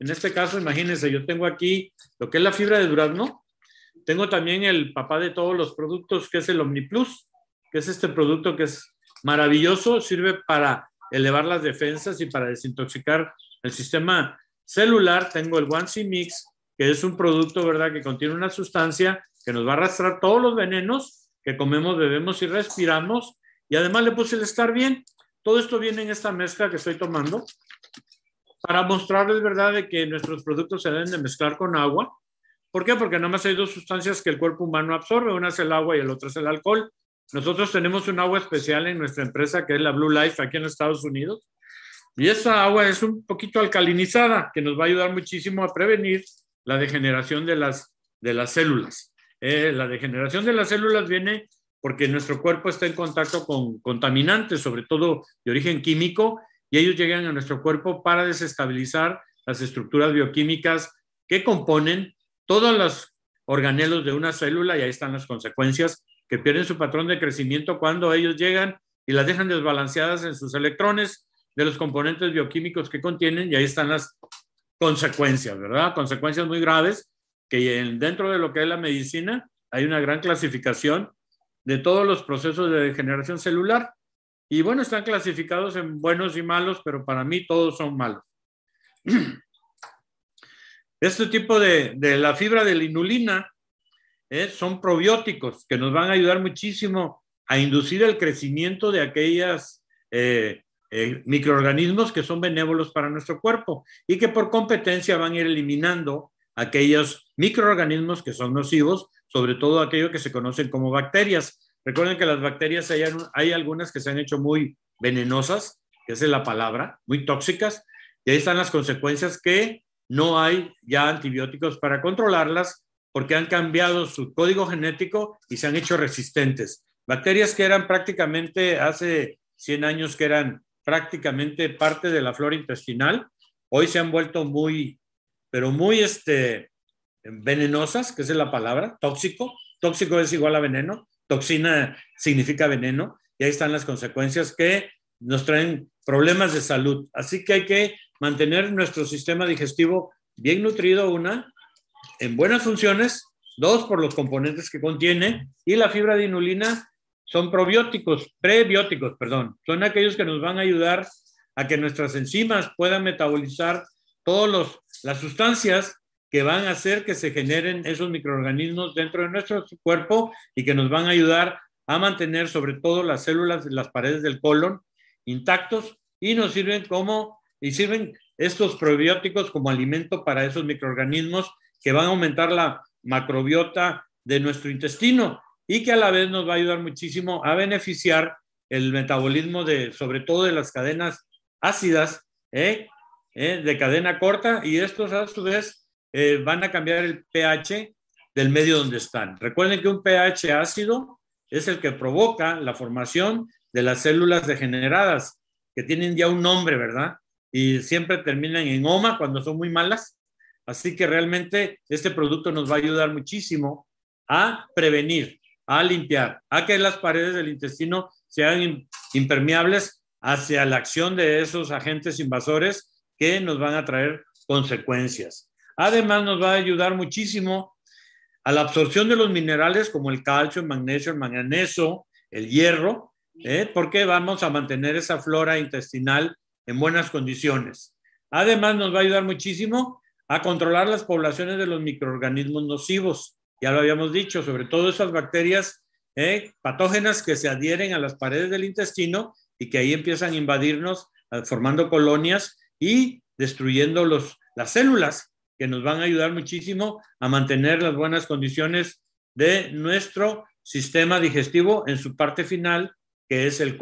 En este caso, imagínense, yo tengo aquí lo que es la fibra de durazno. Tengo también el papá de todos los productos, que es el OmniPlus, que es este producto que es maravilloso, sirve para elevar las defensas y para desintoxicar el sistema celular. Tengo el One C Mix, que es un producto, ¿verdad?, que contiene una sustancia que nos va a arrastrar todos los venenos que comemos, bebemos y respiramos. Y además le puse el estar bien. Todo esto viene en esta mezcla que estoy tomando para mostrarles, ¿verdad?, de que nuestros productos se deben de mezclar con agua. ¿Por qué? Porque nada más hay dos sustancias que el cuerpo humano absorbe. Una es el agua y el otro es el alcohol. Nosotros tenemos un agua especial en nuestra empresa que es la Blue Life aquí en Estados Unidos. Y esa agua es un poquito alcalinizada que nos va a ayudar muchísimo a prevenir la degeneración de las, de las células. Eh, la degeneración de las células viene porque nuestro cuerpo está en contacto con contaminantes, sobre todo de origen químico, y ellos llegan a nuestro cuerpo para desestabilizar las estructuras bioquímicas que componen todos los organelos de una célula, y ahí están las consecuencias, que pierden su patrón de crecimiento cuando ellos llegan y las dejan desbalanceadas en sus electrones de los componentes bioquímicos que contienen, y ahí están las consecuencias, ¿verdad? Consecuencias muy graves que dentro de lo que es la medicina hay una gran clasificación de todos los procesos de degeneración celular. Y bueno, están clasificados en buenos y malos, pero para mí todos son malos. Este tipo de, de la fibra de la inulina eh, son probióticos que nos van a ayudar muchísimo a inducir el crecimiento de aquellas eh, eh, microorganismos que son benévolos para nuestro cuerpo y que por competencia van a ir eliminando aquellos microorganismos que son nocivos, sobre todo aquellos que se conocen como bacterias. Recuerden que las bacterias hay, hay algunas que se han hecho muy venenosas, que es la palabra, muy tóxicas, y ahí están las consecuencias que no hay ya antibióticos para controlarlas porque han cambiado su código genético y se han hecho resistentes. Bacterias que eran prácticamente hace 100 años que eran prácticamente parte de la flora intestinal, hoy se han vuelto muy pero muy este, venenosas, que es la palabra, tóxico. Tóxico es igual a veneno, toxina significa veneno, y ahí están las consecuencias que nos traen problemas de salud. Así que hay que mantener nuestro sistema digestivo bien nutrido, una, en buenas funciones, dos, por los componentes que contiene, y la fibra de inulina son probióticos, prebióticos, perdón, son aquellos que nos van a ayudar a que nuestras enzimas puedan metabolizar todas las sustancias que van a hacer que se generen esos microorganismos dentro de nuestro cuerpo y que nos van a ayudar a mantener sobre todo las células de las paredes del colon intactos y nos sirven como y sirven estos probióticos como alimento para esos microorganismos que van a aumentar la macrobiota de nuestro intestino y que a la vez nos va a ayudar muchísimo a beneficiar el metabolismo de sobre todo de las cadenas ácidas ¿eh? ¿eh? de cadena corta y estos a su vez eh, van a cambiar el pH del medio donde están. Recuerden que un pH ácido es el que provoca la formación de las células degeneradas, que tienen ya un nombre, ¿verdad? Y siempre terminan en OMA cuando son muy malas. Así que realmente este producto nos va a ayudar muchísimo a prevenir, a limpiar, a que las paredes del intestino sean impermeables hacia la acción de esos agentes invasores que nos van a traer consecuencias. Además, nos va a ayudar muchísimo a la absorción de los minerales como el calcio, el magnesio, el manganeso, el hierro, ¿eh? porque vamos a mantener esa flora intestinal en buenas condiciones. Además, nos va a ayudar muchísimo a controlar las poblaciones de los microorganismos nocivos. Ya lo habíamos dicho, sobre todo esas bacterias ¿eh? patógenas que se adhieren a las paredes del intestino y que ahí empiezan a invadirnos formando colonias y destruyendo los, las células que nos van a ayudar muchísimo a mantener las buenas condiciones de nuestro sistema digestivo en su parte final, que es el